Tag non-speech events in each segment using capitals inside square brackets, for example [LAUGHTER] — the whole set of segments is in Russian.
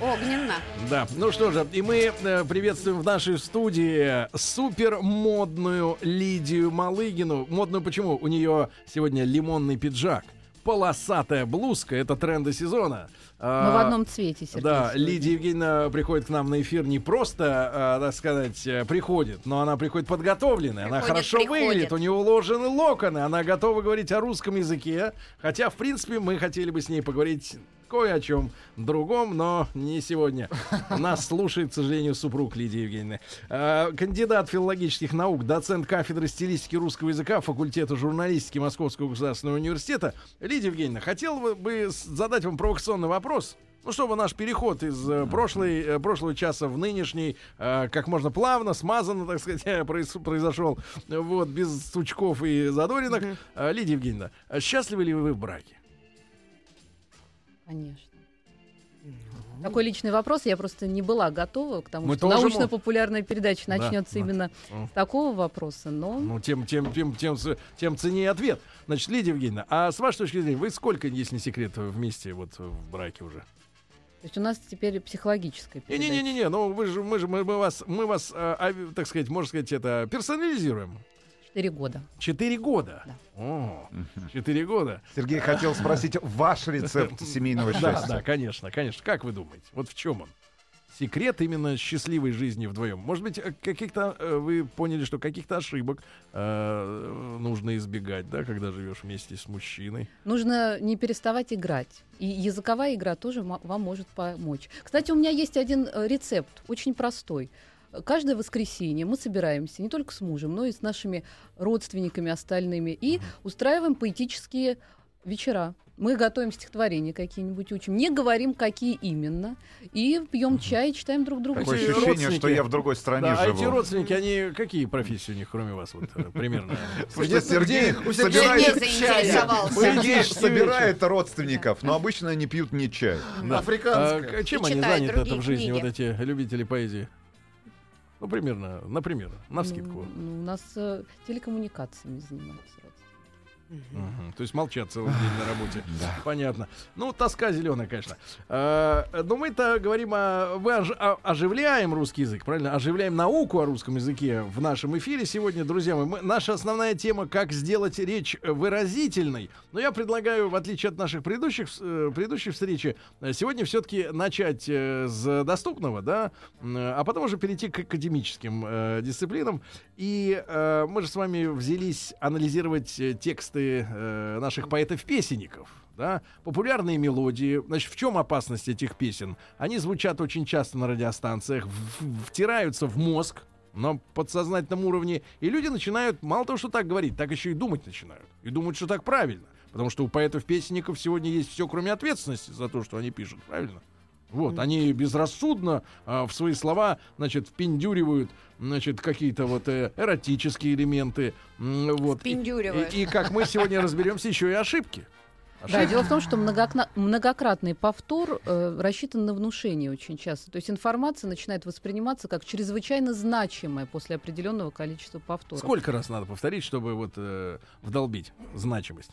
Огненно. Да, ну что же, и мы э, приветствуем в нашей студии супер модную Лидию Малыгину. Модную почему? У нее сегодня лимонный пиджак, полосатая блузка, это тренды сезона. Мы в одном цвете, Сергей. Да, сегодня. Лидия Евгеньевна приходит к нам на эфир не просто, а, так сказать, э, приходит, но она приходит подготовленная, она Приходит, хорошо приходит. выглядит, у нее уложены локоны, она готова говорить о русском языке, хотя, в принципе, мы хотели бы с ней поговорить кое о чем другом, но не сегодня. Нас слушает, к сожалению, супруг Лидии Евгеньевны. Э, Кандидат филологических наук, доцент кафедры стилистики русского языка факультета журналистики Московского государственного университета. Лидия Евгеньевна, хотел бы- задать вам провокационный вопрос. Ну, чтобы наш переход из э, прошлой, э, прошлого часа в нынешний э, как можно плавно, смазанно, так сказать, [LAUGHS] произ- произошел. Вот, без стучков и задоринок. Лидия Евгеньевна, счастливы ли вы в браке? Конечно. Такой личный вопрос. Я просто не была готова к тому, Мы что научно-популярная передача Да, начнется да. именно М. с такого вопроса. Но Ну, тем, тем, тем, тем, тем ценнее ответ. Значит, Лидия Евгеньевна, а с вашей точки зрения, вы сколько, если не секрет, вместе вот в браке уже? то есть у нас теперь психологическая передача. Не-не-не-не, ну вы же, мы же, мы, мы вас, мы вас, а, а, так сказать, можно сказать, это персонализируем. Четыре года. Четыре года. Да. О, четыре года. Сергей хотел спросить ваш рецепт семейного Да, счастья. да, конечно, конечно. Как вы думаете? Вот в чем он? Секрет именно счастливой жизни вдвоем. Может быть, э, каких-то э, вы поняли, что каких-то ошибок э, нужно избегать, да, когда живешь вместе с мужчиной. Нужно не переставать играть. И языковая игра тоже вам может помочь. Кстати, у меня есть один э, рецепт, очень простой. Каждое воскресенье мы собираемся не только с мужем, но и с нашими родственниками остальными и устраиваем поэтические вечера. Мы готовим стихотворения какие-нибудь, учим, не говорим, какие именно, и пьем чай, и читаем друг другу. Такое ощущение, родственники- что я в другой стране Да, а живу. эти родственники, они какие профессии у них, кроме вас, вот э, примерно? Что Сергей Сергей собирает, заинтересовался. Сергей собирает родственников, но обычно они пьют не чай. Да. А, чем они заняты в жизни, вот эти любители поэзии? Ну, примерно, например, на вскидку. ну, у нас э, телекоммуникациями занимаются Мгм. То есть молчат целый [LAUGHS] день на работе. Понятно. Ну, тоска зеленая, конечно. Э, Но мы-то говорим о... Мы ож- о- оживляем русский язык, правильно? Оживляем науку о русском языке в нашем эфире сегодня, друзья мои. Мы- наша основная тема — как сделать речь выразительной. Но я предлагаю, в отличие от наших предыдущих, э, предыдущей встречи, э, сегодня все-таки начать с доступного, да, а потом уже перейти к академическим дисциплинам. И мы же с вами взялись анализировать э, тексты э, наших поэтов-песенников. Да? Популярные мелодии. Значит, в чем опасность этих песен? Они звучат очень часто на радиостанциях, в- втираются в мозг на подсознательном уровне, и люди начинают, мало того, что так говорить, так еще и думать начинают. И думают, что так правильно. Потому что у поэтов-песенников сегодня есть все, кроме ответственности за то, что они пишут, правильно? Вот, они безрассудно а, в свои слова, значит, впендюривают, значит, какие-то вот э, эротические элементы. вот. И- Впендюривают. И, и как мы сегодня разберемся, еще и ошибки. Да, дело в том, что многокна- многократный повтор э, рассчитан на внушение очень часто. То есть информация начинает восприниматься как чрезвычайно значимая после определенного количества повторов. Сколько раз надо повторить, чтобы вот э, вдолбить значимость?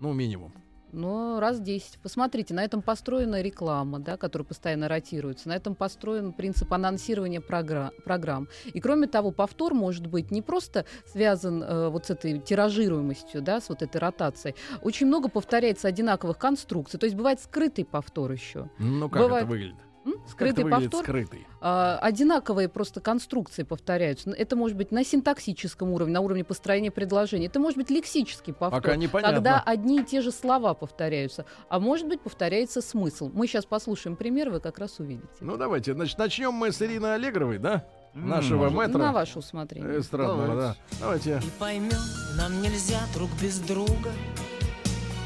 Ну, минимум. Ну, раз 10. Посмотрите, на этом построена реклама, да, которая постоянно ротируется. На этом построен принцип анонсирования програ- программ. И кроме того, повтор может быть не просто связан э, вот с этой тиражируемостью, да, с вот этой ротацией. Очень много повторяется одинаковых конструкций. То есть бывает скрытый повтор еще. Ну, как Бывает- это выглядит? М? Скрытый повтор. скрытый? А, одинаковые просто конструкции повторяются. Это может быть на синтаксическом уровне, на уровне построения предложений. Это может быть лексический повтор. Пока непонятно. Когда одни и те же слова повторяются. А может быть, повторяется смысл. Мы сейчас послушаем пример, вы как раз увидите. Ну, давайте. Значит, начнем мы с Ирины Аллегровой, да? Нашего М, мэтра. На ваше усмотрение. Эстрадного, да. Давайте. И поймем, нам нельзя друг без друга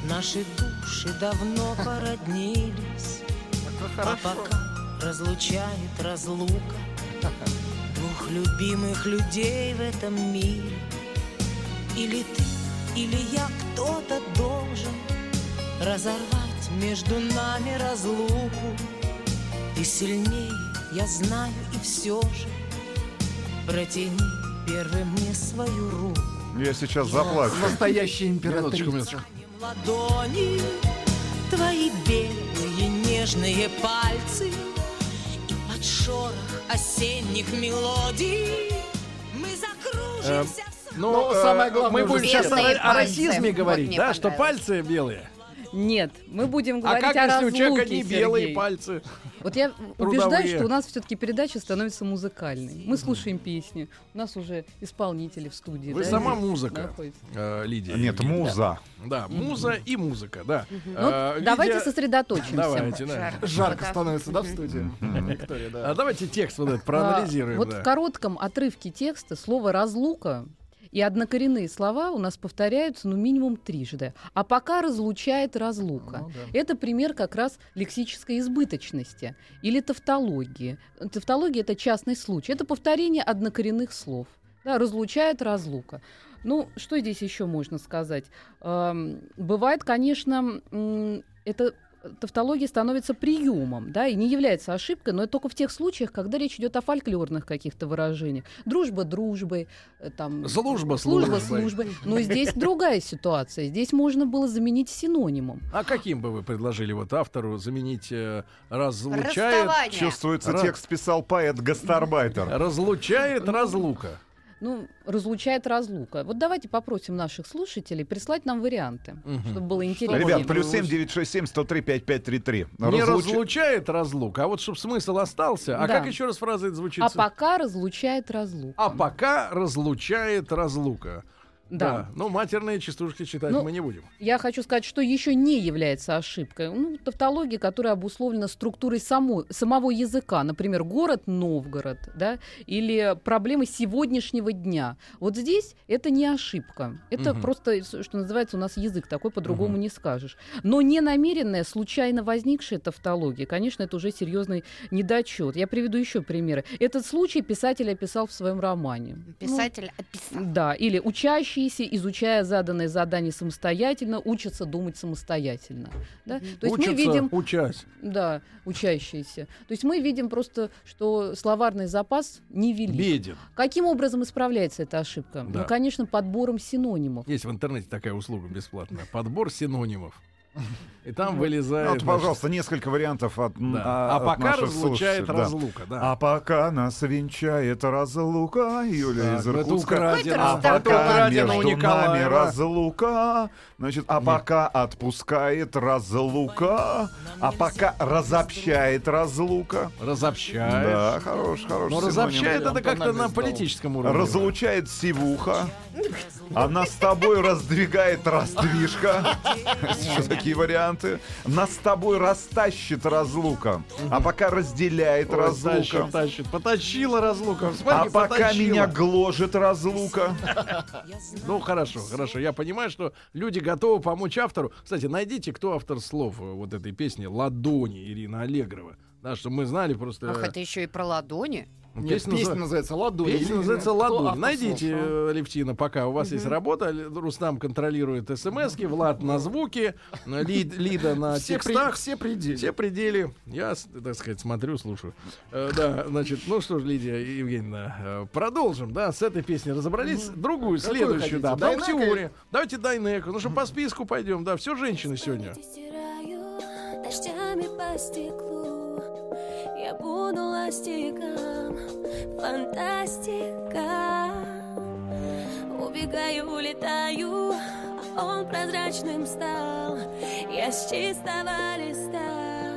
Наши души давно породнились А пока разлучает разлука [LAUGHS] Двух любимых людей в этом мире Или ты Или я кто-то должен Разорвать между нами разлуку Ты сильнее, я знаю, и все же Протяни первым мне свою руку Я сейчас заплачу. Настоящая императрица. минуточку. ладони Твои белые нежные пальцы шорох осенних мелодий. Мы закружимся в Ну, Но э, самое главное мы будем сейчас о, о расизме Вот говорить, мне да, что пальцы белые. Нет, мы будем А говорить как о если у разлуке, человека не белые Сергей. пальцы? Вот я [LAUGHS] убеждаюсь, что у нас все-таки передача становится музыкальной. Мы слушаем песни, у нас уже исполнители в студии. Вы да, сама музыка, э, Лидия. Нет, Евгеньевна. муза. Да, муза и музыка, да. Ну, Э, давайте Лидия, сосредоточимся. Давайте, да. Жарко. Жарко становится, да, в студии? Виктория, да. А давайте текст вот этот А, проанализируем. Вот да. в коротком отрывке текста слово «разлука» и однокоренные слова у нас повторяются ну минимум трижды. А пока разлучает разлука. Ну да. Это пример как раз лексической избыточности или тавтологии. Тавтология — это частный случай. Это повторение однокоренных слов. Да, разлучает разлука. Ну, что здесь еще можно сказать? Эм, бывает, конечно, это тавтология становится приемом, да, и не является ошибкой, но это только в тех случаях, когда речь идет о фольклорных каких-то выражениях. Дружба дружбой, э, там... Служба служба службой. службой. Но здесь [LAUGHS] другая ситуация. Здесь можно было заменить синонимом. А каким бы вы предложили вот автору заменить э, разлучает, Расставание. Чувствуется, Ра- текст писал поэт Гастарбайтер. разлучает разлука? Ну, разлучает разлука. Вот давайте попросим наших слушателей прислать нам варианты, Мгм. чтобы было интересно. Ребят, плюс 7 967 103 5533. Не Разлуч- разлучает разлука, а вот чтобы смысл остался. А Да. как еще раз фраза это звучит? А пока разлучает разлука. А пока разлучает разлука. Да. Ну, матерные частушки читать Ну, мы не будем. Я хочу сказать, что еще не является ошибкой. Ну, тавтология, которая обусловлена структурой само- самого языка. Например, город Новгород, да, или проблемы сегодняшнего дня. Вот здесь это не ошибка. Это Мгм. просто, что называется, у нас язык такой, по-другому не скажешь. Но не намеренная, случайно возникшая тавтология, конечно, это уже серьезный недочет. Я приведу еще примеры. Этот случай писатель описал в своем романе. Ну, Писатель описал. да, или учащиеся, изучая заданное задание самостоятельно, учатся думать самостоятельно. Да? То есть Учатся, мы видим, учась. да, учащиеся. То есть мы видим просто, что словарный запас невелик. Беден. Каким образом исправляется эта ошибка? Да. Ну, конечно, подбором синонимов. Есть в интернете такая услуга бесплатная. Подбор синонимов. И там вылезает... Вот, пожалуйста, несколько вариантов от, а, А пока разлучает разлука, да. А пока нас венчает разлука, Юлия из Иркутска. А пока между нами разлука, значит, а пока отпускает разлука, а пока разобщает разлука. Разобщает. Да, хорош, хорош. Но разобщает это как-то на политическом уровне. Разлучает сивуха. [LAUGHS] Она с тобой раздвигает раздвижка. Еще такие варианты. Нас с тобой растащит разлука. А пока разделяет разлука. Потащила разлука. А пока меня гложет разлука. Ну, хорошо, хорошо. Я понимаю, что люди готовы помочь автору. Кстати, найдите, кто автор слов э, вот этой песни «Ладони» Ирина Аллегрова. Да, чтобы мы знали просто... Ах, это еще и про ладони. Нет, Песня песня называ- называется «Ладонь». Песня Или- называется «Ладонь». Найдите, а? Левтина, пока у вас есть работа. Рустам контролирует смс Влад на звуки, э, Лид- Лида на Все, при- текстах. все пределы. Все пределы. Я, так сказать, смотрю, слушаю. Э, да, значит, ну что ж, Лидия Евгеньевна, продолжим, да, с этой песней разобрались. Другую, Какую следующую, да. Потом Дайнеко теорию. Давайте Дайнеку. Ну что, по списку пойдем, да, все женщины сегодня. Дождями по стеклу Я буду ластиком Фантастика. Убегаю, улетаю А он прозрачным стал. Я с чистого листа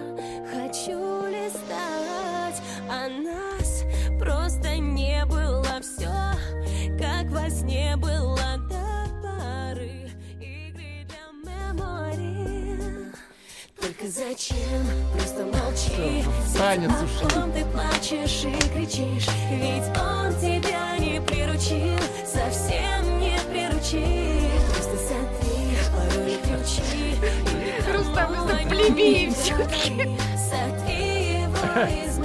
Хочу листать. А нас просто не было. Все как во сне зачем? Просто молчи Танец ком ты плачешь и кричишь Ведь он тебя не приручил Совсем не приручил Просто сотри пароли ключи Рустам, это плебеи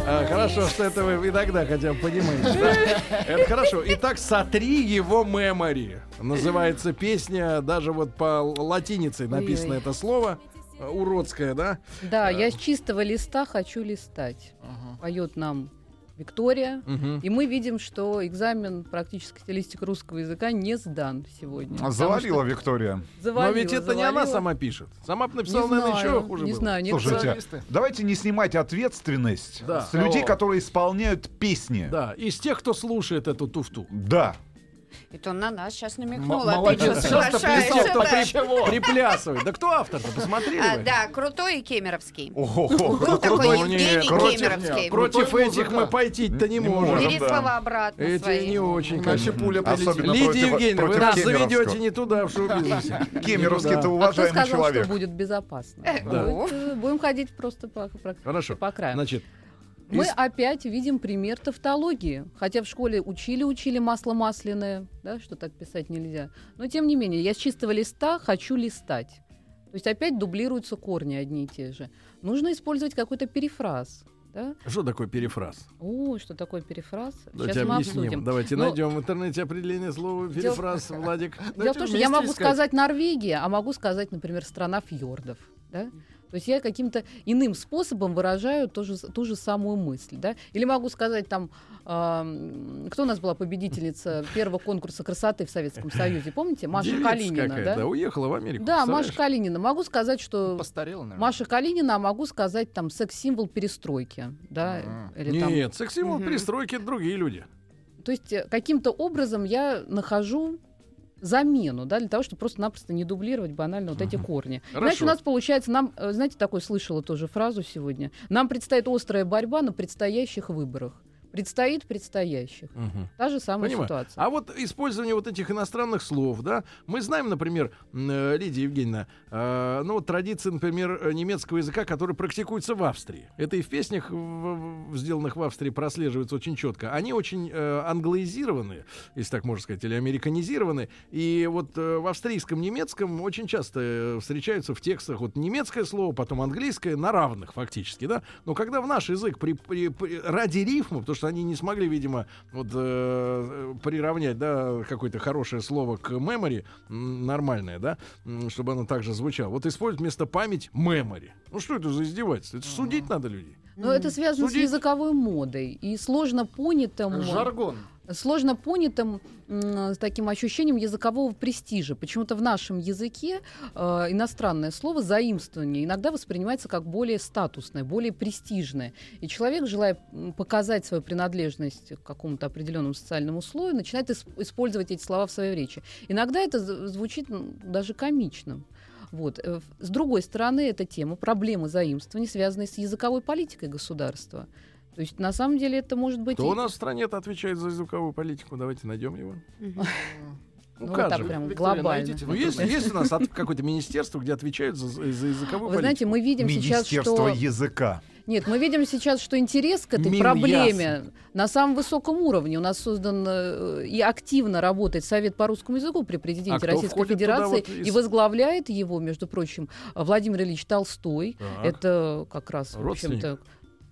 А, хорошо, что это вы иногда хотя бы понимаете. [LAUGHS] Это хорошо. Итак, «Сотри его мемори». Называется песня, даже вот по латинице написано это слово. Э, Уродское, да? Да, я с чистого листа хочу листать. Поет нам Виктория. Мгм. И мы видим, что экзамен практической стилистика русского языка не сдан сегодня. потому Завалила что Виктория. Но завалила, ведь это не она завалила. сама пишет. Сама бы Не написала, наверное, знаю, еще хуже Не было. знаю. Слушайте, Журналисты. давайте не снимать ответственность Да. с людей, О. которые исполняют песни. Да, из тех, кто слушает эту туфту. Да. Это он на нас сейчас намекнул. а ты молодец. что Часто чего? Приплясывает. Да кто автор-то? Посмотрели А? Да, крутой и кемеровский. Ого. Был такой крутой, Евгений Кемеровский. Против этих мы пойти-то не можем. Бери слова обратно Эти свои. не очень, Иначе конечно. пуля прилетит. Особенно Лидия против- Евгеньевна, вы нас заведете не туда, в шоу-бизнесе. Кемеровский Не это туда. А кто уважаемый сказал, человек. что будет безопасно? Будем ходить просто по, по- Хорошо. Значит, Мы из- опять видим пример тавтологии. Хотя в школе учили-учили масло масляное, да, что так писать нельзя. Но тем не менее, я с чистого листа хочу листать. То есть опять дублируются корни одни и те же. Нужно использовать какой-то перефраз. Да? что такое перефраз? О, что такое перефраз? Давайте Сейчас мы объясним. обсудим. Давайте Ну, найдем в интернете определение слова перефраз, Владик. Дело в том, что я могу искать. сказать Норвегия, а могу сказать, например, страна фьордов. Да? То есть я каким-то иным способом выражаю ту же, ту же самую мысль. Да? Или могу сказать там, ам, кто у нас была победительница первого конкурса красоты в Советском Союзе, помните? Маша Девица Калинина. какая-то, Да? уехала в Америку. да, Маша? Калинина. Могу сказать, что Постарела, наверное. Маша Калинина, а могу сказать там секс-символ перестройки. Да? Или там Нет, секс-символ Мгм. перестройки это другие люди. То есть э, каким-то образом я нахожу замену, да, для того, чтобы просто-напросто не дублировать банально вот эти корни. Хорошо. Иначе у нас получается, нам, э, знаете, такой слышала тоже фразу сегодня, нам предстоит острая борьба на предстоящих выборах. Предстоит предстоящих. Мгм. Та же самая Понимаю. ситуация. А вот использование вот этих иностранных слов, да, мы знаем, например, э, Лидия Евгеньевна, э, ну вот традиции, например, э, немецкого языка, который практикуется в Австрии. Это и в песнях, в- в- сделанных в Австрии, прослеживается очень четко. Они очень э, англоизированы, если так можно сказать, или американизированы. И вот э, в австрийском немецком очень часто э, встречаются в текстах вот немецкое слово, потом английское на равных фактически, да. Но когда в наш язык при, при- при- ради рифма, потому что они не смогли, видимо, вот э, приравнять, да, какое-то хорошее слово к memory, нормальное, да, чтобы оно также звучало. Вот использовать вместо память memory. Ну что это за издевательство? Это судить надо людей. Но это связано Судить- с языковой модой и сложно понятым... Жаргон. Сложно понятым с таким ощущением языкового престижа. Почему-то в нашем языке э, иностранное слово заимствование иногда воспринимается как более статусное, более престижное. И человек, желая показать свою принадлежность к какому-то определенному социальному слою, начинает ис- использовать эти слова в своей речи. Иногда это звучит даже комичным. Вот. Э, С другой стороны, эта тема проблемы заимствований, связанные с языковой политикой государства. То есть, на самом деле, это может быть... Кто и- у нас в стране-то отвечает за языковую политику? Давайте найдем его. Мгм. [LAUGHS] Ну, как вот так же? прям Виктория, глобально. найдите Ну, есть, есть у нас от- какое-то министерство, где отвечают за, за языковую Вы знаете, политику? мы видим сейчас, Министерство что... языка. Нет, мы видим сейчас, что интерес к этой Миняс. проблеме на самом высоком уровне. У нас создан э, и активно работает Совет по русскому языку при президенте А Российской Федерации. вот из- И возглавляет его, между прочим, Владимир Ильич Толстой. Так. Это как раз, в общем-то...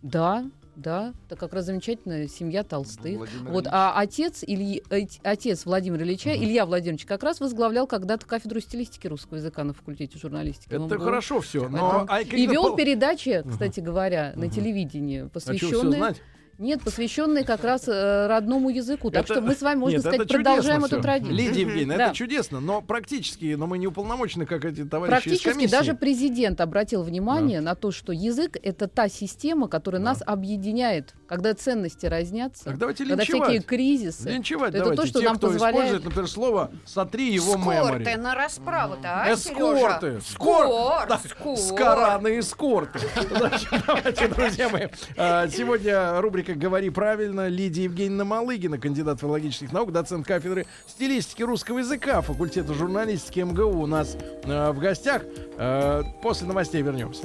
Да, да, это как раз замечательная семья Толстых. Владимир Вот, Ильич. а отец, Ильи, отец Владимира Ильича, Илья Владимирович, как раз возглавлял когда-то кафедру стилистики русского языка на факультете журналистики. Это был- хорошо все, но... а И вел передачи, кстати говоря, на Мгм. телевидении, А посвященные... знать? Нет, посвященные как раз э, родному языку. Так Это- что мы с вами, можно Нет, сказать, продолжаем эту традицию. Лидия Евгеньевна, Да. это чудесно, но практически, но мы не уполномочены, как эти товарищи из Практически комиссии. даже президент обратил внимание на то, что язык — это та система, которая Да. нас объединяет. Когда ценности разнятся, Так давайте когда линчевать. всякие кризисы. Линчевать Это давайте то, что тех, нам кто позволяет- использует, например, слово «сотри его Скорты мемори». на расправу-то, а, Эскорты. Скор- Да, скор. Скораны эскорты. Давайте, друзья мои. а, Сегодня рубрика «Говори правильно». Лидия Евгеньевна Малыгина, кандидат филологических наук, доцент кафедры стилистики русского языка факультета журналистики МГУ у нас а, в гостях. После новостей вернемся.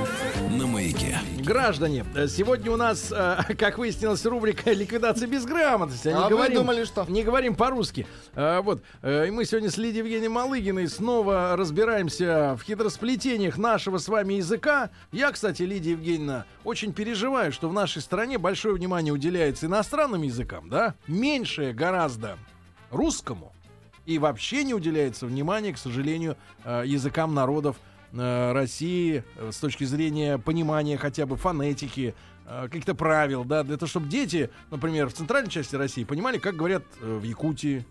на маяке. Граждане, э, сегодня у нас, э, [LAUGHS] как выяснилось, рубрика «Ликвидация безграмотности». А вы думали, что? Не говорим по-русски. Э, Вот. И мы сегодня с Лидией Евгенией Малыгиной снова разбираемся в хитросплетениях нашего с вами языка. Я, кстати, Лидия Евгеньевна, очень переживаю, что в нашей стране большое внимание уделяется иностранным языкам, да? Меньшее гораздо русскому. И вообще не уделяется внимания, к сожалению, языкам народов э, России э, с точки зрения понимания хотя бы фонетики, э, каких-то правил, да, для того, чтобы дети, например, в центральной части России понимали, как говорят э, в Якутии.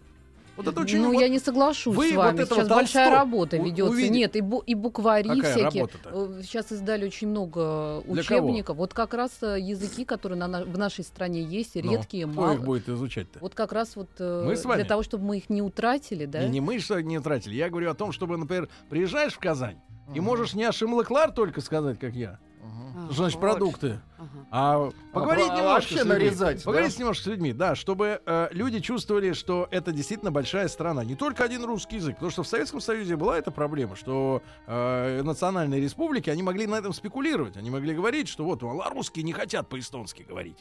Вот это очень... ну, вот- я не соглашусь Вы с вот вами. этого Сейчас большая работа ведется. увидели- Нет, и, бу- и буквари Какая всякие. работа-то? Сейчас издали очень много Для учебников. Вот как раз языки, которые на на- в нашей стране есть, Ну, редкие, кто мало. их будет изучать-то? Вот как раз вот Мы с вами? для того, чтобы мы их не утратили, да? И не мы что не тратили. Я говорю о том, чтобы, например, приезжаешь в Казань и можешь не ашимлаклар только сказать, как я. А, Что значит продукты? Ага. А поговорить про- а немножко вообще с людьми. нарезать, Поговорить да? немножко с людьми, да, чтобы э, люди чувствовали, что это действительно большая страна. Не только один русский язык. Потому что в Советском Союзе была эта проблема, что э, национальные республики, они могли на этом спекулировать. Они могли говорить, что вот, а русские не хотят по-эстонски говорить.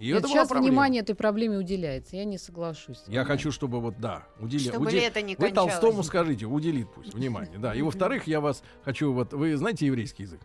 И Нет, это сейчас внимание этой проблеме уделяется. Я не соглашусь. Я хочу, чтобы вот, да, удели... Чтобы уде- лето не Вы. Толстому скажите, уделит пусть внимание, да. И во-вторых, я вас хочу, вот, вы знаете еврейский язык?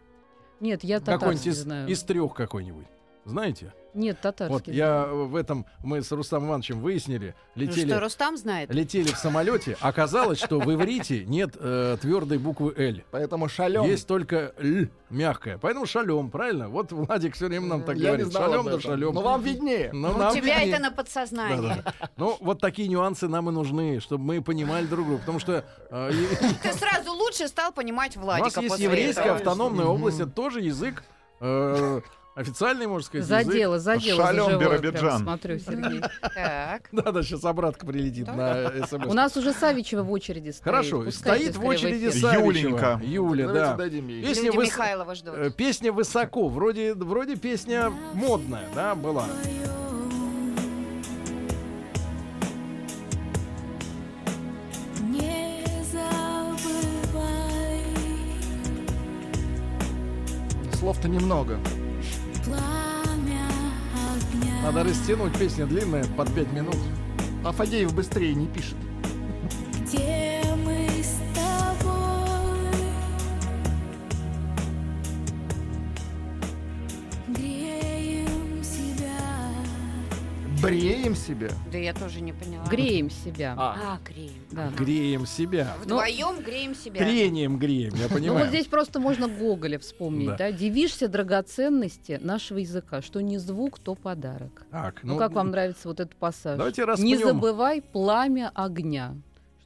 Нет, я Какой-нибудь татарский из, знаю. из трех какой-нибудь. Знаете? Нет, татарский Вот я в этом, мы с Рустамом Ивановичем выяснили, Ну летели, что, Рустам знает? летели в самолете, оказалось, что в иврите нет твердой буквы «л». Поэтому шалем. Есть только «л» мягкая. Поэтому шалем, правильно? Вот Владик все время нам так Я говорит. не знал Шалем да шалем. Но вам виднее. Ну, У нам тебя виднее. это на подсознании. Да-да-да. Ну, вот такие нюансы нам и нужны, чтобы мы понимали друг друга. Потому что э, [LAUGHS] Ты сразу лучше стал понимать у Владика нас есть еврейская автономная область, это тоже язык. Официальный, можно сказать, язык. Задело, задело. Шалём, заживое, Биробиджан. Смотрю, Сергей. Так. [LAUGHS] Да-да, сейчас обратка прилетит на СМС. У нас уже Савичева в очереди стоит. Хорошо, стоит в очереди. Савичева. Юленька. Юля, Давайте да. Песня, Михайлова ждут. э, песня высоко, вроде, вроде песня модная, да, была. Слов-то немного. Надо растянуть, песня длинная, под 5 минут. А Фадеев быстрее не пишет. Бреем себя. Да я тоже не поняла. Греем себя. А, А, греем. Да. Греем себя. Вдвоем греем себя. Трением греем, я Ну понимаю. вот здесь просто можно Гоголя вспомнить, Да. да. Дивишься драгоценности нашего языка, что не звук, то подарок. Так, Ну, как вам нравится вот этот пассаж? Давайте Не распнем. забывай пламя огня.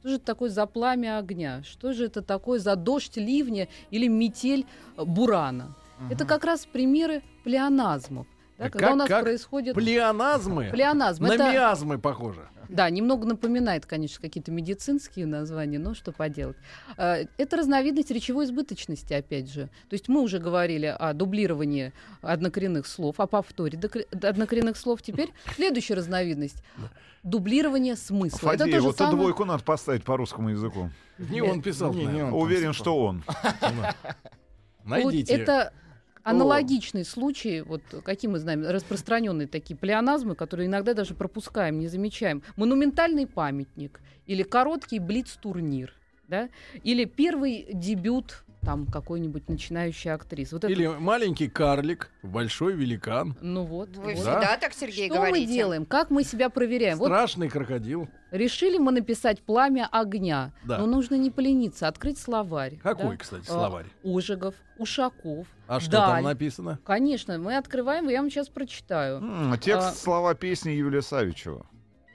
Что же это такое за пламя огня? Что же это такое за дождь ливня или метель э, бурана? Это как раз примеры плеоназмов. Да, Как- когда у нас как происходит Плеоназмы. плеоназм. На Это, миазмы похоже. да, немного напоминает, конечно, какие-то медицинские названия, но что поделать. Э, Это разновидность речевой избыточности, опять же. То есть мы уже говорили о дублировании однокоренных слов, о повторе однокоренных слов. Теперь следующая разновидность — дублирование смысла. Это Фадеев, то же вот самое- двойку надо поставить по русскому языку. Не он писал. Не, не он. Уверен, что он. [LAUGHS] Найдите. Вот это аналогичный случай, вот какие мы знаем, распространенные такие плеоназмы, которые иногда даже пропускаем, не замечаем. Монументальный памятник или короткий блиц-турнир, да? или первый дебют там какой-нибудь начинающей актрисы. Вот это- Или маленький карлик, большой великан, ну вот. Вы вот. всегда так, Сергей, Что говорите. мы делаем? Как мы себя проверяем? Вот страшный крокодил. решили мы написать пламя огня, Да. но нужно не полениться, открыть словарь. Какой, да? кстати, А, словарь? Ожегов, Ушаков. А что Даль. там написано? Конечно, мы открываем, и я вам сейчас прочитаю. М, Текст А. слова песни Юлия Савичева.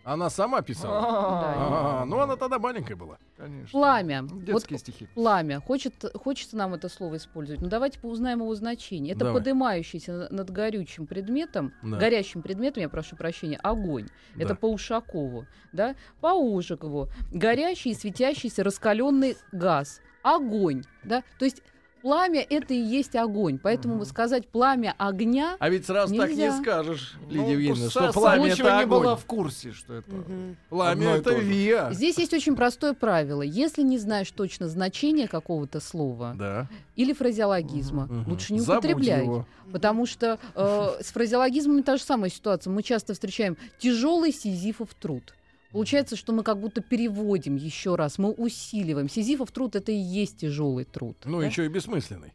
Она сама писала. А, ну она тогда маленькая была. Конечно. Пламя. Детские Вот стихи. пламя. Хочет, хочется нам это слово использовать. Но давайте поузнаем его значение. Это Давай. поднимающийся на- над горючим предметом, Да. горящим предметом, я прошу прощения, огонь. Да. Это по Ушакову. Да? По Ужикову. Горящий, светящийся, раскаленный газ. Огонь. Да? То есть Пламя это и есть огонь. Поэтому сказать пламя огня А ведь сразу так не Нельзя. скажешь, Ну, Лидия Евгеньевна, Са- что пламя это не была огонь. в курсе, что это... Мгм. Пламя Одно это. ВИА. Здесь есть очень простое правило. Если не знаешь точно значение какого-то слова Да. или фразеологизма, Мгм. лучше не Забудь употребляй. его. Потому что э, с фразеологизмами та же самая ситуация. Мы часто встречаем тяжелый сизифов труд. Получается, что мы как будто переводим еще раз, мы усиливаем. Сизифов труд это и есть тяжелый труд. Ну, да? еще и бессмысленный.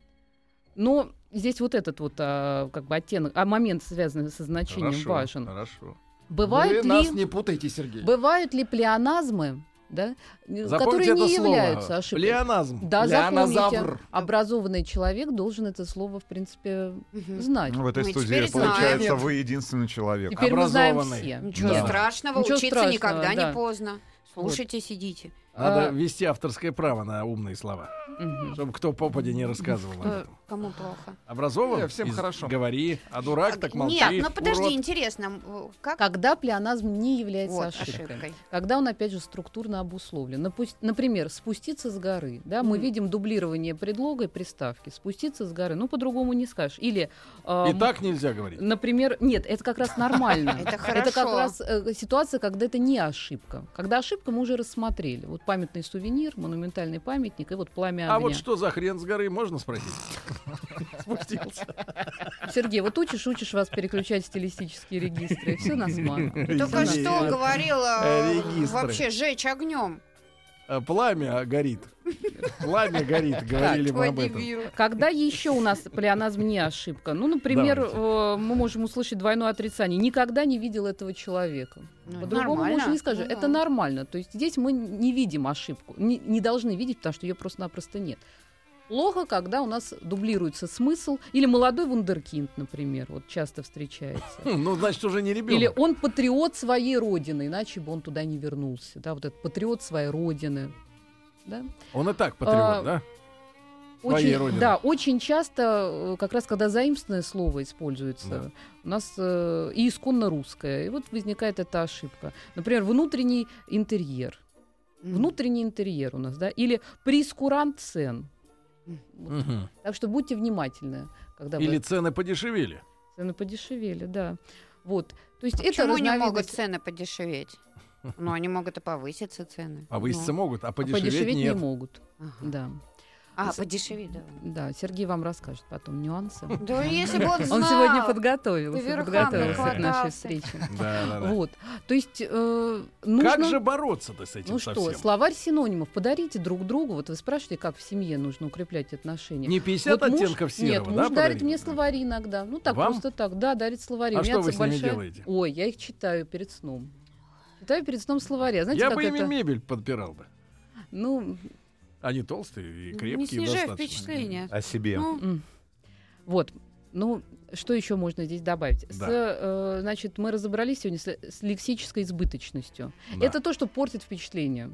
Но здесь вот этот вот а, как бы оттенок, а момент, связанный со значением, Хорошо, важен. Хорошо. Бывают Вы нас ли, не путайте, Сергей. бывают ли плеоназмы, да, э, Запомните которые это не слово. являются ошибкой? Плеоназм. Да, запомните. Леонозавр. Образованный человек должен это слово, в принципе, знать. Ну, в этой Мы студии, теперь знаем. получается, Нет. вы единственный человек. Теперь мы знаем образованный. все. Ничего Да. страшного, Ничего учиться страшного, никогда да. не поздно. Слушайте, сидите. Надо А- ввести авторское право на умные слова, Мгм. чтобы кто попади не рассказывал об Э, этом. Кому плохо? Образован? Не, всем Из- хорошо. Говори, а дурак так молчи. Нет, ну подожди, урод. интересно, э, как Когда плеоназм не является вот ошибкой. ошибкой? Когда он, опять же, структурно обусловлен. Напу- Например, спуститься с горы. Да, мы Мгм. видим дублирование предлога и приставки. Спуститься с горы. Ну, по-другому не скажешь. Или, э, И так нельзя говорить. например, нет, это как раз нормально. [LAUGHS] Это Это как хорошо. раз э, ситуация, когда это не ошибка. Когда ошибка мы уже рассмотрели. Вот памятный сувенир, монументальный памятник и вот пламя огня. А вот что за хрен с горы, можно спросить? [LAUGHS] Спустился. Сергей, вот учишь, учишь вас переключать стилистические регистры. Все на смарку. Только что говорила Э, вообще жечь огнем. А, Пламя горит. Пламя горит, говорили мы об этом. Когда еще у нас плеоназм не ошибка? Ну, например, э, мы можем услышать двойное отрицание. Никогда не видел этого человека. Ну, По-другому нормально. можно не скажешь. Ну это да. нормально. То есть здесь мы не видим ошибку. Не, не должны видеть, потому что ее просто-напросто нет. Плохо, когда у нас дублируется смысл. Или молодой вундеркинд, например, вот часто встречается. [LAUGHS] Ну, значит, уже не ребенок. Или он патриот своей родины, иначе бы он туда не вернулся. Да, вот этот патриот своей родины. Да? Он и так патриот, А, да? Своей Очень, родины. да, очень часто, э, как раз когда заимственное слово используется, Да. у нас э, и исконно русское, и вот возникает эта ошибка. Например, внутренний интерьер. М. Внутренний интерьер у нас, да, или прескурант цен. Вот. Мгм. Так что будьте внимательны, когда Или вы цены подешевели. цены подешевели, да. Вот. То есть это Почему не могут разновидность- цены подешеветь? Ну, они могут и повыситься цены. Повыситься Ну. могут, а а подешеветь, подешеветь не нет. могут. Ага. Да. А, подешеветь, да. Да, Сергей вам расскажет потом нюансы. Да если бы он знал. [LAUGHS] Он сегодня подготовился, подготовился к нашей встрече. [LAUGHS] Да, да, да. Вот. То есть э, нужно... Как же бороться-то с этим ну что, словарь синонимов подарите друг другу. Вот вы спрашиваете, как в семье нужно укреплять отношения. Не 50 Вот муж- оттенков серого, Нет, да, муж дарит подарить? мне словари иногда. Ну так, Вам? просто так. Да, дарит словари. А что вы с ними большая- делаете? Ой, я их читаю перед сном. Читаю перед сном словари. А знаете, Я как бы ими это? мебель подпирал бы. Ну, Они толстые и Не крепкие снижай достаточно. впечатление. О себе. Ну. Вот. Ну, что еще можно здесь добавить? С, Да. э, значит, мы разобрались сегодня с, с лексической избыточностью. Да. Это то, что портит впечатление.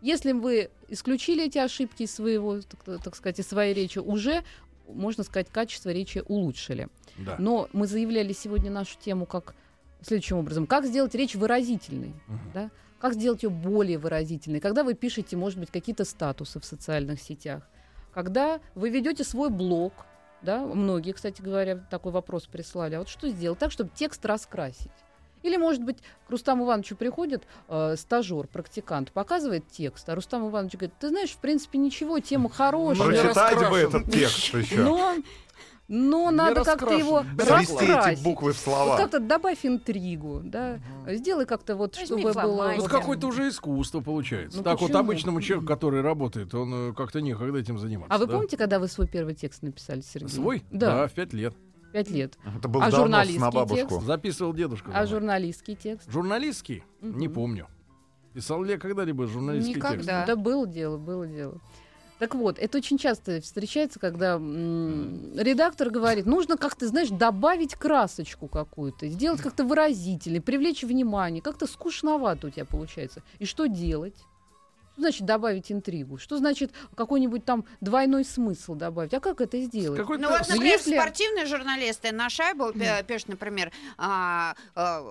Если вы исключили эти ошибки из своего, так, так сказать, из своей речи, уже, можно сказать, качество речи улучшили. Да. Но мы заявляли сегодня нашу тему как следующим образом. Как сделать речь выразительной? Мгм. Да? Как сделать ее более выразительной? Когда вы пишете, может быть, какие-то статусы в социальных сетях, когда вы ведете свой блог, да, многие, кстати говоря, такой вопрос прислали, а вот что сделать так, чтобы текст раскрасить? Или, может быть, к Рустаму Ивановичу приходит э, стажер, практикант, показывает текст, а Рустам Иванович говорит, ты знаешь, в принципе, ничего, тема хорошая, Прочитать бы этот текст еще. но, но надо как-то его раскрасить. буквы в Вот слова. как-то добавь интригу, да, сделай как-то вот, Возьми чтобы было... Ну, Вот. какое-то уже искусство получается. Ну, так вот почему? обычному человеку, который работает, он э, как-то некогда этим заниматься. А вы да? помните, когда вы свой первый текст написали, Сергей? Свой? Да, в пять лет. пять лет. Это был А журналистский на бабушку. текст? Записывал дедушка. А журналистский текст? Журналистский? Не Мгм. помню. Писал ли я когда-либо журналистский текст? Никогда. Да, было дело, было дело. Так вот, это очень часто встречается, когда м, редактор говорит, нужно как-то, знаешь, добавить красочку какую-то, сделать как-то выразительнее, привлечь внимание, как-то скучновато у тебя получается. И что делать? Что значит добавить интригу? Что значит какой-нибудь там двойной смысл добавить? А как это сделать? Какой-то Ну вот, с- например, если- спортивные журналисты на шайбу пишут, например, а, а,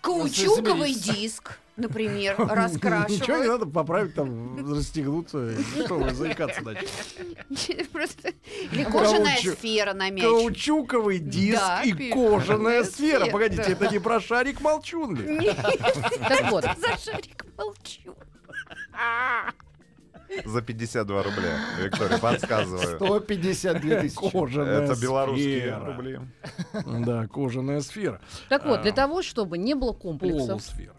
каучуковый [LAUGHS] диск, например, [LAUGHS] Ничего не раскрашивают. надо поправить, там, расстегнуться. [LAUGHS] Что вы заикаться начали? Просто- Или кожаная сфера на мяч. Каучуковый диск и кожаная сфера. Погодите, это не про шарик молчун ли? Так вот, За шарик молчу. За 52 рубля. Виктория, подсказываю. 152 тысячи. Кожаная Это белорусские сфера. рубли. Да, кожаная сфера. так вот, для А. того, чтобы не было комплексов, Полусфера.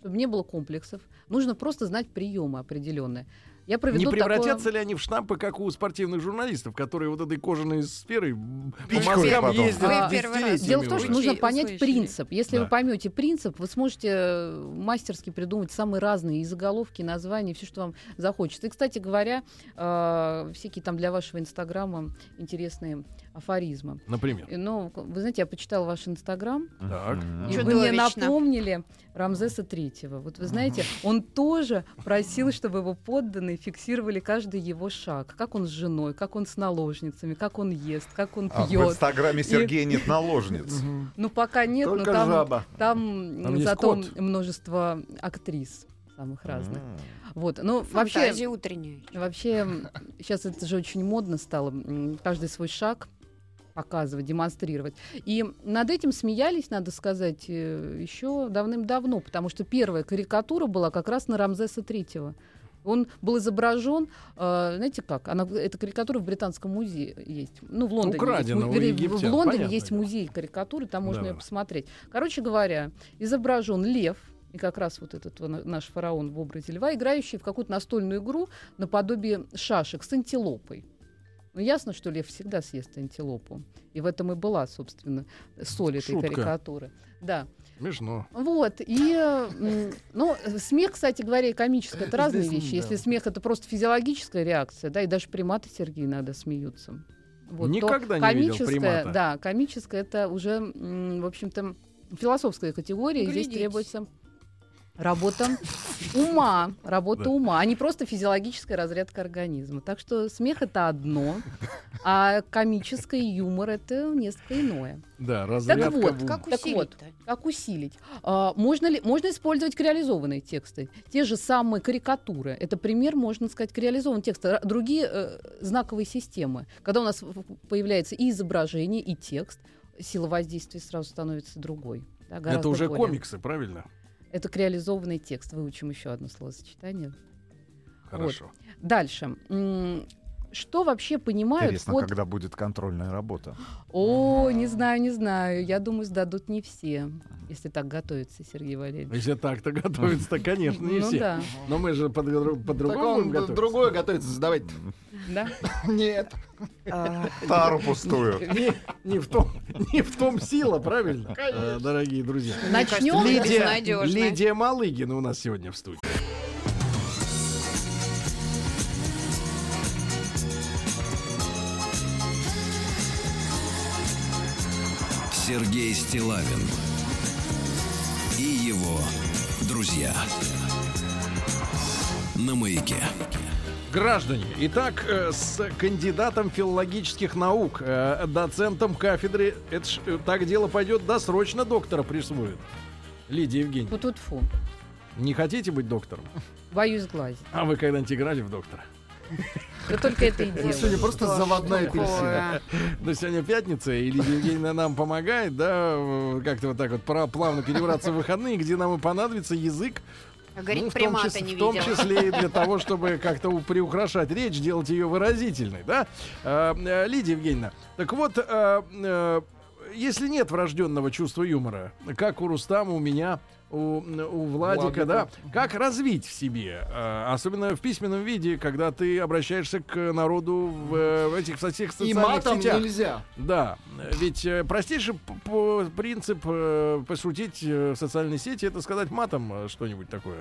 чтобы не было комплексов, нужно просто знать приемы определенные. Я проведу Не такое- превратятся ли они в штампы, как у спортивных журналистов, которые вот этой кожаной сферой по мозгам ездят А, Дело в том, что нужно понять услышали. принцип. Если Да. вы поймете принцип, вы сможете э, мастерски придумать самые разные и заголовки, и названия, все, что вам захочется. И, кстати говоря, э, всякие там для вашего инстаграма интересные афоризмы. Например. И, Ну, вы знаете, я почитала ваш инстаграм, Так. И вы мне напомнили Рамзеса Третьего. Вот вы знаете, он тоже просил, чтобы его подданные фиксировали каждый его шаг. Как он с женой, как он с наложницами, как он ест, как он А в пьет. инстаграме Сергея нет наложниц. Ну, пока нет, Только но там, жаба. там, Там зато кот. множество актрис самых разных. М. Вот, ну, вообще, Фантазия утренняя. вообще, сейчас это же очень модно стало, каждый свой шаг показывать, демонстрировать. И над этим смеялись, надо сказать, э, еще давным-давно, потому что первая карикатура была как раз на Рамзеса Третьего. Он был изображен, э, знаете как? Она, эта карикатура в Британском музее есть. Ну, в Лондоне. есть, Украдена му- у вернее, в- в Лондоне есть музей карикатуры, там можно Да. ее посмотреть. Короче говоря, изображен лев, и как раз вот этот наш фараон в образе льва, играющий в какую-то настольную игру наподобие шашек с антилопой. Ну, ясно, что лев всегда съест антилопу. И в этом и была, собственно, соль этой Шутка. карикатуры. Да. Смешно. Вот. И, э, ну, смех, кстати говоря, и комическое это разные Здесь, вещи. да. Если смех это просто физиологическая реакция, да, и даже приматы, Сергей, иногда смеются. Вот, то Никогда не видел комическое, примата. Да, комическое это уже, в общем-то, философская категория. и Здесь требуется работа ума, работа Да. ума, а не просто физиологическая разрядка организма. Так что смех это одно, а комическое и юмор это несколько иное. Да, разрядка. вот, в ум. Как Так вот, как усилить? А, можно ли можно использовать к реализованные тексты? Те же самые карикатуры. Это пример, можно сказать, к реализованным текстам. Ра- Другие э, знаковые системы, когда у нас появляется и изображение, и текст, сила воздействия сразу становится другой. да, Это уже более. комиксы, правильно? Это реализованный текст. Выучим еще одно словосочетание. Хорошо. Дальше. Что вообще понимают Интересно, под... когда будет контрольная работа. О, не знаю, не знаю. Я думаю, сдадут не все, если так готовится, Сергей Валерьевич. Если так-то готовится-то, [LAUGHS] конечно, не ну все. да, Но мы же по- по-другому будем готовиться. другое готовится сдавать. да. [LAUGHS] Нет. [LAUGHS] Тару пустую. Не, не в том, не в том сила, правильно, э, дорогие друзья. Начнем. Лидия. Лидия Малыгина у нас сегодня в студии. Сергей Стилавин и его друзья на маяке. Граждане, итак, э, с кандидатом филологических наук, э, доцентом кафедры, это ж, э, так дело пойдет, досрочно доктора присвоят. Лидия Евгеньевна, Вот тут фу. не хотите быть доктором? Боюсь глазить. А вы когда-нибудь играли в доктора? Да только это и Сегодня делаю. просто заводная апельсина. Да сегодня пятница, и Лидия Евгеньевна нам помогает, да, как-то вот так вот плавно перебраться в выходные, где нам и понадобится язык, А Говорит, ну, в том, примата чис- не в том числе и для того, [LAUGHS] чтобы как-то приукрашать речь, делать ее выразительной, да? Э, э, Лидия Евгеньевна, так вот, э, э, если нет врожденного чувства юмора, как у Рустама, у меня, у, у Владика, Владика. да, как развить в себе, э, особенно в письменном виде, когда ты обращаешься к народу в, э, в этих со- всех И социальных матом сетях? нельзя. Да, ведь э, простейший принцип э, пошутить в социальной сети это сказать матом что-нибудь такое.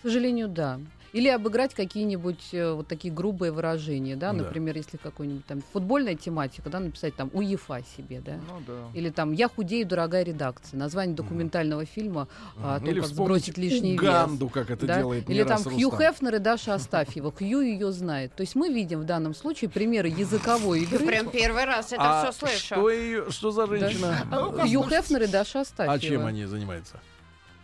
К сожалению, да. Или обыграть какие-нибудь э, вот такие грубые выражения, да, Да. например, если какой-нибудь там футбольная тематика, да, написать там УЕФА себе, да. Ну да. Или там «Я худею, дорогая редакция». Название документального фильма а, о том, Или как сбросить лишний вес. Уганду, как это да? делает Или там Хью Рустам. Хефнер и Даша Астафьева. Хью ее знает. То есть мы видим в данном случае примеры языковой Ты игры. прям первый раз это А все слышу. что, ее, что за женщина? Хью Хефнер и Даша Астафьева. А чем они занимаются?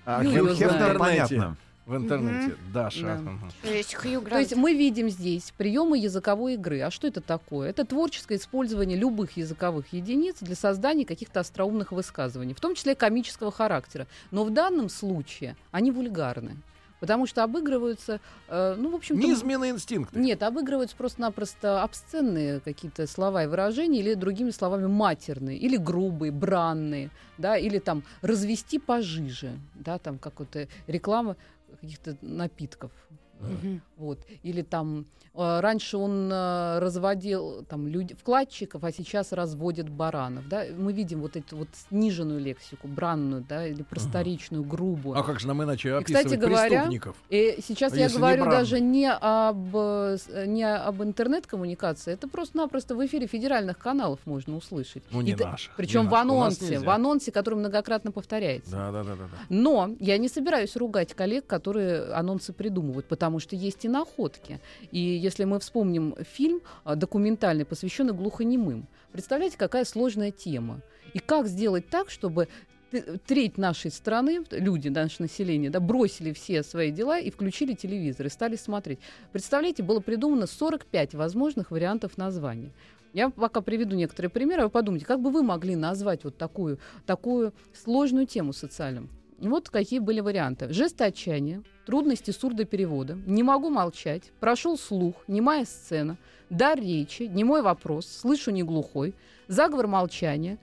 А Хефнер понятно. В интернете. Даша. Да. Мгм. То есть То мы видим здесь приемы языковой игры. А что это такое? Это творческое использование любых языковых единиц для создания каких-то остроумных высказываний, в том числе комического характера. Но в данном случае они вульгарны. Потому что обыгрываются, э, ну, в общем-то... Низменные инстинкты. Нет, обыгрываются просто-напросто обсценные какие-то слова и выражения, или другими словами матерные, или грубые, бранные, да, или там развести пожиже, да, там какая-то реклама каких-то напитков. Мгм. Вот. Или там э, раньше он э, разводил там люди, вкладчиков, а сейчас разводит баранов. Да? Мы видим вот эту вот сниженную лексику, бранную, да, или просторечную, грубую. А как же нам иначе И, кстати описывать говоря, преступников? И сейчас А я не говорю бранный? даже не об, э, не об интернет-коммуникации, это просто-напросто в эфире федеральных каналов можно услышать. Ну, не И наших, Причем не в анонсе, в анонсе, который многократно повторяется. Да, да, да, да. да. Но я не собираюсь ругать коллег, которые анонсы придумывают, потому что есть и находки. И если мы вспомним фильм а, документальный, посвященный глухонемым, представляете, какая сложная тема. И как сделать так, чтобы треть нашей страны, люди, наше население, да, бросили все свои дела и включили телевизор и стали смотреть. Представляете, было придумано 45 возможных вариантов названий. Я пока приведу некоторые примеры, а вы подумайте, как бы вы могли назвать вот такую, такую сложную тему социальную? Вот какие были варианты. Жесты отчаяния, трудности сурдоперевода, не могу молчать, прошел слух, немая сцена, дар речи, немой вопрос, слышу не глухой, заговор молчания,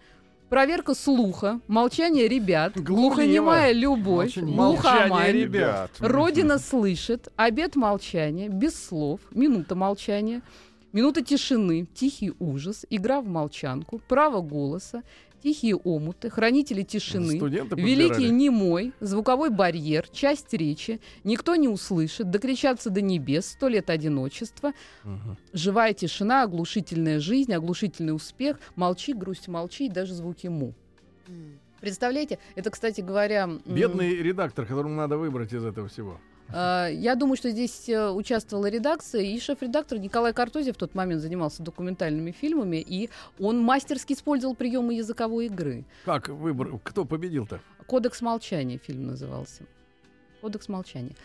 проверка слуха, молчание ребят, глухонемая любовь, глухомань, ребят. Родина слышит, обед молчания, без слов, минута молчания, минута тишины, тихий ужас, игра в молчанку, право голоса, тихие омуты, хранители тишины, Студенты великий подбирали. немой, звуковой барьер, часть речи, никто не услышит, докричаться до небес, сто лет одиночества, Мгм. живая тишина, оглушительная жизнь, оглушительный успех, молчи, грусть, молчи, и даже звуки му. Представляете, это, кстати говоря... м, Бедный редактор, которому надо выбрать из этого всего. А, Я думаю, что здесь э, участвовала редакция, и шеф-редактор Николай Картозев в тот момент занимался документальными фильмами, и он мастерски использовал приемы языковой игры. Как выбор? Кто победил-то? «Кодекс молчания» фильм назывался. «Кодекс молчания».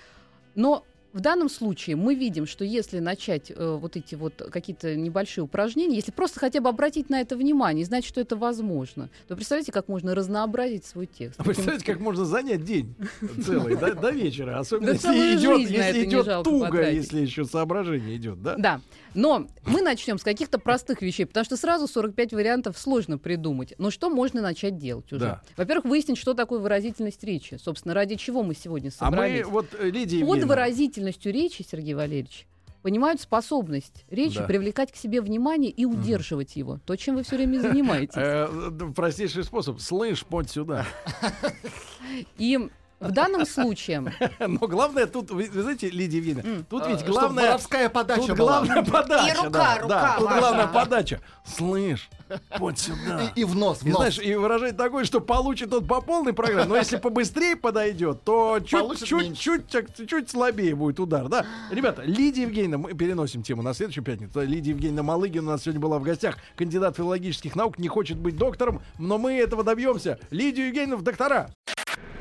Но в данном случае мы видим, что если начать э, вот эти вот какие-то небольшие упражнения, если просто хотя бы обратить на это внимание и знать, что это возможно, то представляете, как можно разнообразить свой текст. А Представляете, как можно занять день целый до, до вечера, особенно если идет, если идет туго, если еще соображение идет, да? Да, но мы начнем с каких-то простых вещей, потому что сразу 45 вариантов сложно придумать. Но что можно начать делать уже? Да. Во-первых, выяснить, что такое выразительность речи. Собственно, ради чего мы сегодня А мы собрались. вот э, Лидия Под Евгеньевна, выразительностью речи, Сергей Валерьевич, понимают способность речи Да. привлекать к себе внимание и удерживать его. То, чем вы все время занимаетесь. [LAUGHS] э, д- простейший способ. Слышь, подь сюда. И в данном случае [LAUGHS] Но главное тут, вы, вы знаете, Лидия Евгеньевна, тут А, ведь чтоб главное... воровская подача Тут была. главная [LAUGHS] подача, И рука, да, рука да, тут главная подача. Слышь, подь сюда. И, и в нос, в И нос. знаешь, и выражать такое, что получит он по полной программе, но если побыстрее подойдет, то чуть-чуть меньше. чуть, чуть, чуть слабее будет удар, да? Ребята, Лидия Евгеньевна, мы переносим тему на следующую пятницу. Лидия Евгеньевна Малыгина у нас сегодня была в гостях, кандидат филологических наук, не хочет быть доктором, но мы этого добьемся. Лидию Евгеньевну в доктора.